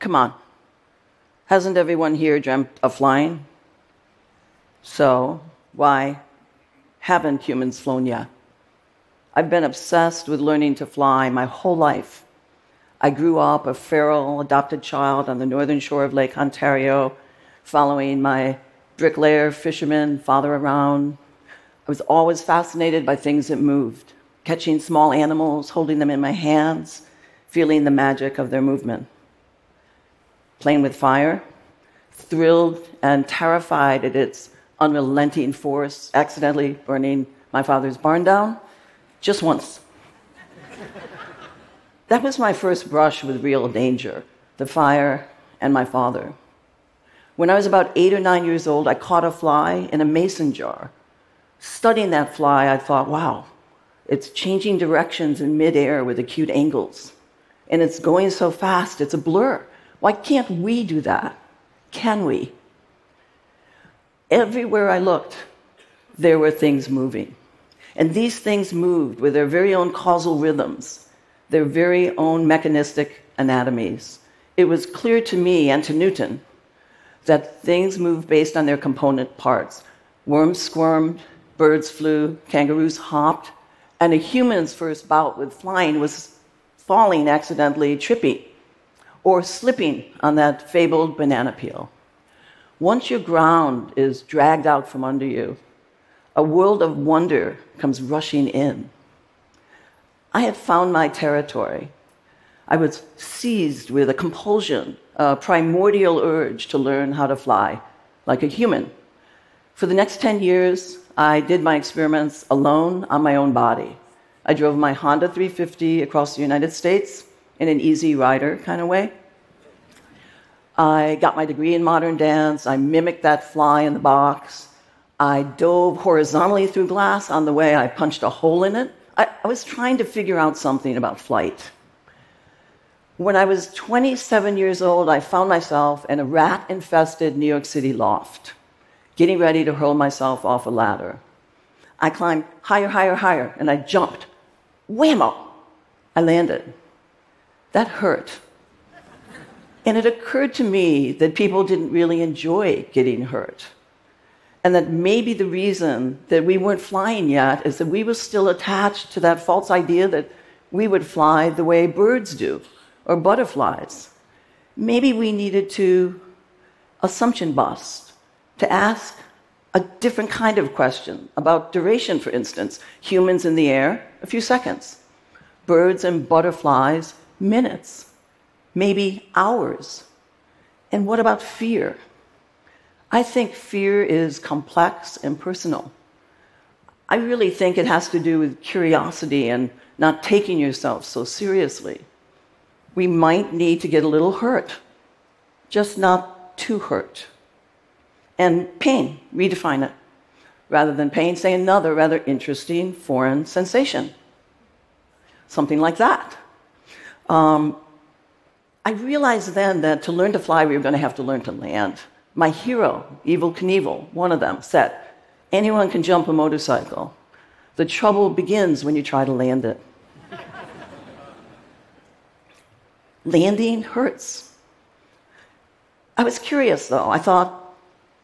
Come on. Hasn't everyone here dreamt of flying? So, why haven't humans flown yet? I've been obsessed with learning to fly my whole life. I grew up a feral adopted child on the northern shore of Lake Ontario, following my bricklayer fisherman father around. I was always fascinated by things that moved, catching small animals, holding them in my hands, feeling the magic of their movement. Playing with fire, thrilled and terrified at its unrelenting force, accidentally burning my father's barn down just once. that was my first brush with real danger the fire and my father. When I was about eight or nine years old, I caught a fly in a mason jar. Studying that fly, I thought, wow, it's changing directions in midair with acute angles. And it's going so fast, it's a blur. Why can't we do that? Can we? Everywhere I looked, there were things moving. And these things moved with their very own causal rhythms, their very own mechanistic anatomies. It was clear to me and to Newton that things move based on their component parts. Worms squirmed, birds flew, kangaroos hopped, and a human's first bout with flying was falling accidentally, tripping, or slipping on that fabled banana peel. Once your ground is dragged out from under you, a world of wonder comes rushing in. I had found my territory. I was seized with a compulsion a primordial urge to learn how to fly like a human. For the next 10 years, I did my experiments alone on my own body. I drove my Honda 350 across the United States in an easy rider kind of way. I got my degree in modern dance. I mimicked that fly in the box. I dove horizontally through glass on the way. I punched a hole in it. I, I was trying to figure out something about flight. When I was 27 years old, I found myself in a rat infested New York City loft, getting ready to hurl myself off a ladder. I climbed higher, higher, higher, and I jumped. Whammo! I landed. That hurt. And it occurred to me that people didn't really enjoy getting hurt. And that maybe the reason that we weren't flying yet is that we were still attached to that false idea that we would fly the way birds do or butterflies. Maybe we needed to assumption bust, to ask a different kind of question about duration, for instance. Humans in the air, a few seconds. Birds and butterflies, minutes, maybe hours. And what about fear? I think fear is complex and personal. I really think it has to do with curiosity and not taking yourself so seriously we might need to get a little hurt, just not too hurt. And pain, redefine it. Rather than pain, say another rather interesting foreign sensation. Something like that. Um, I realized then that to learn to fly, we were going to have to learn to land. My hero, Evel Knievel, one of them, said, Anyone can jump a motorcycle. The trouble begins when you try to land it. landing hurts. I was curious though. I thought,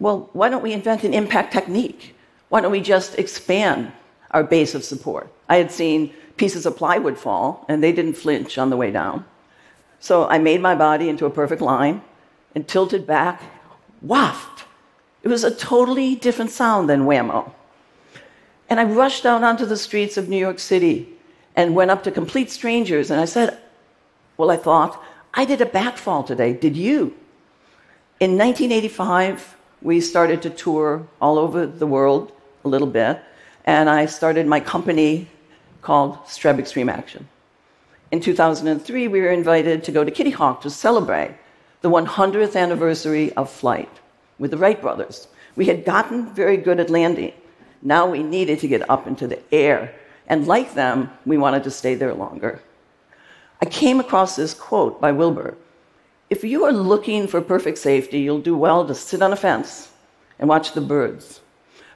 well, why don't we invent an impact technique? Why don't we just expand our base of support? I had seen pieces of plywood fall, and they didn't flinch on the way down. So I made my body into a perfect line and tilted back, waft. It was a totally different sound than whammo. And I rushed out onto the streets of New York City and went up to complete strangers and I said, well, I thought, I did a backfall today. Did you? In 1985, we started to tour all over the world a little bit, and I started my company called Streb Extreme Action. In 2003, we were invited to go to Kitty Hawk to celebrate the 100th anniversary of flight with the Wright brothers. We had gotten very good at landing. Now we needed to get up into the air. And like them, we wanted to stay there longer. I came across this quote by Wilbur If you are looking for perfect safety, you'll do well to sit on a fence and watch the birds.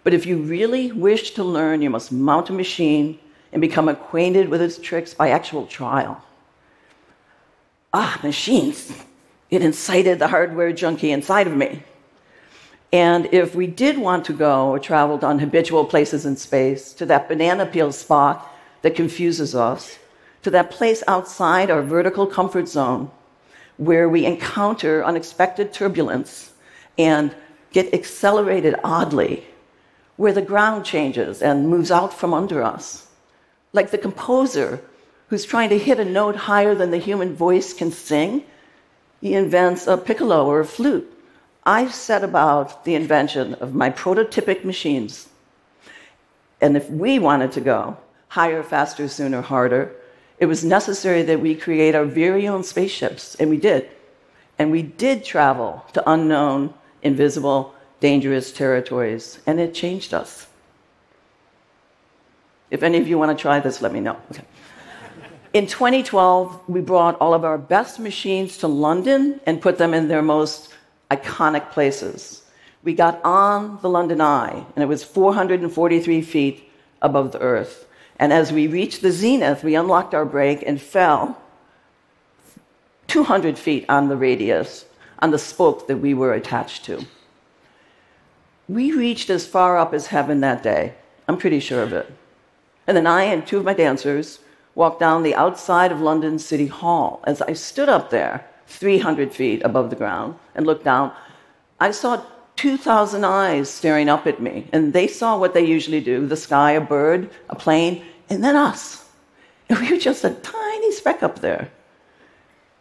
But if you really wish to learn, you must mount a machine and become acquainted with its tricks by actual trial. Ah, machines. It incited the hardware junkie inside of me. And if we did want to go or traveled on habitual places in space, to that banana peel spot that confuses us, to that place outside our vertical comfort zone where we encounter unexpected turbulence and get accelerated oddly, where the ground changes and moves out from under us. Like the composer who's trying to hit a note higher than the human voice can sing, he invents a piccolo or a flute. I set about the invention of my prototypic machines. And if we wanted to go higher, faster, sooner, harder, it was necessary that we create our very own spaceships, and we did. And we did travel to unknown, invisible, dangerous territories, and it changed us. If any of you want to try this, let me know. Okay. In 2012, we brought all of our best machines to London and put them in their most iconic places. We got on the London Eye, and it was 443 feet above the earth. And as we reached the zenith, we unlocked our brake and fell 200 feet on the radius, on the spoke that we were attached to. We reached as far up as heaven that day. I'm pretty sure of it. And then I and two of my dancers walked down the outside of London City Hall. As I stood up there, 300 feet above the ground, and looked down, I saw 2,000 eyes staring up at me. And they saw what they usually do the sky, a bird, a plane, and then us. And we were just a tiny speck up there.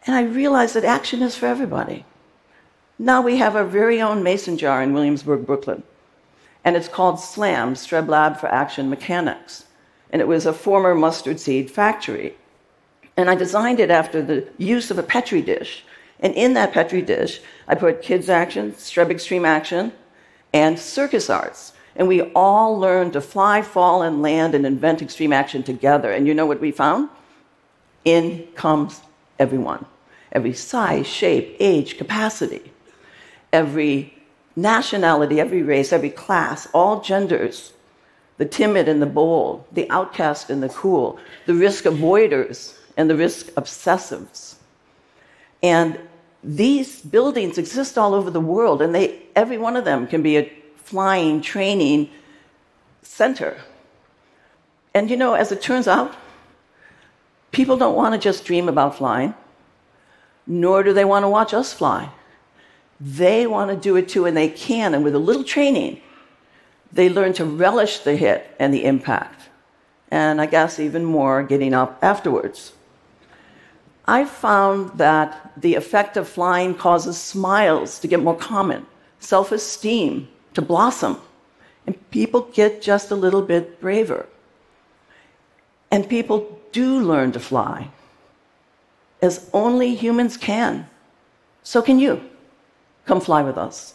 And I realized that action is for everybody. Now we have our very own mason jar in Williamsburg, Brooklyn. And it's called SLAM, Streb Lab for Action Mechanics. And it was a former mustard seed factory. And I designed it after the use of a Petri dish. And in that Petri dish, I put kids' action, Streb Extreme Action, and circus arts. And we all learned to fly, fall, and land and invent extreme action together. And you know what we found? In comes everyone every size, shape, age, capacity, every nationality, every race, every class, all genders, the timid and the bold, the outcast and the cool, the risk avoiders and the risk obsessives. And these buildings exist all over the world, and they, every one of them can be a flying training center. And you know, as it turns out, people don't want to just dream about flying, nor do they want to watch us fly. They want to do it too, and they can. And with a little training, they learn to relish the hit and the impact. And I guess even more getting up afterwards. I found that the effect of flying causes smiles to get more common, self esteem to blossom. And people get just a little bit braver. And people do learn to fly, as only humans can. So can you. Come fly with us.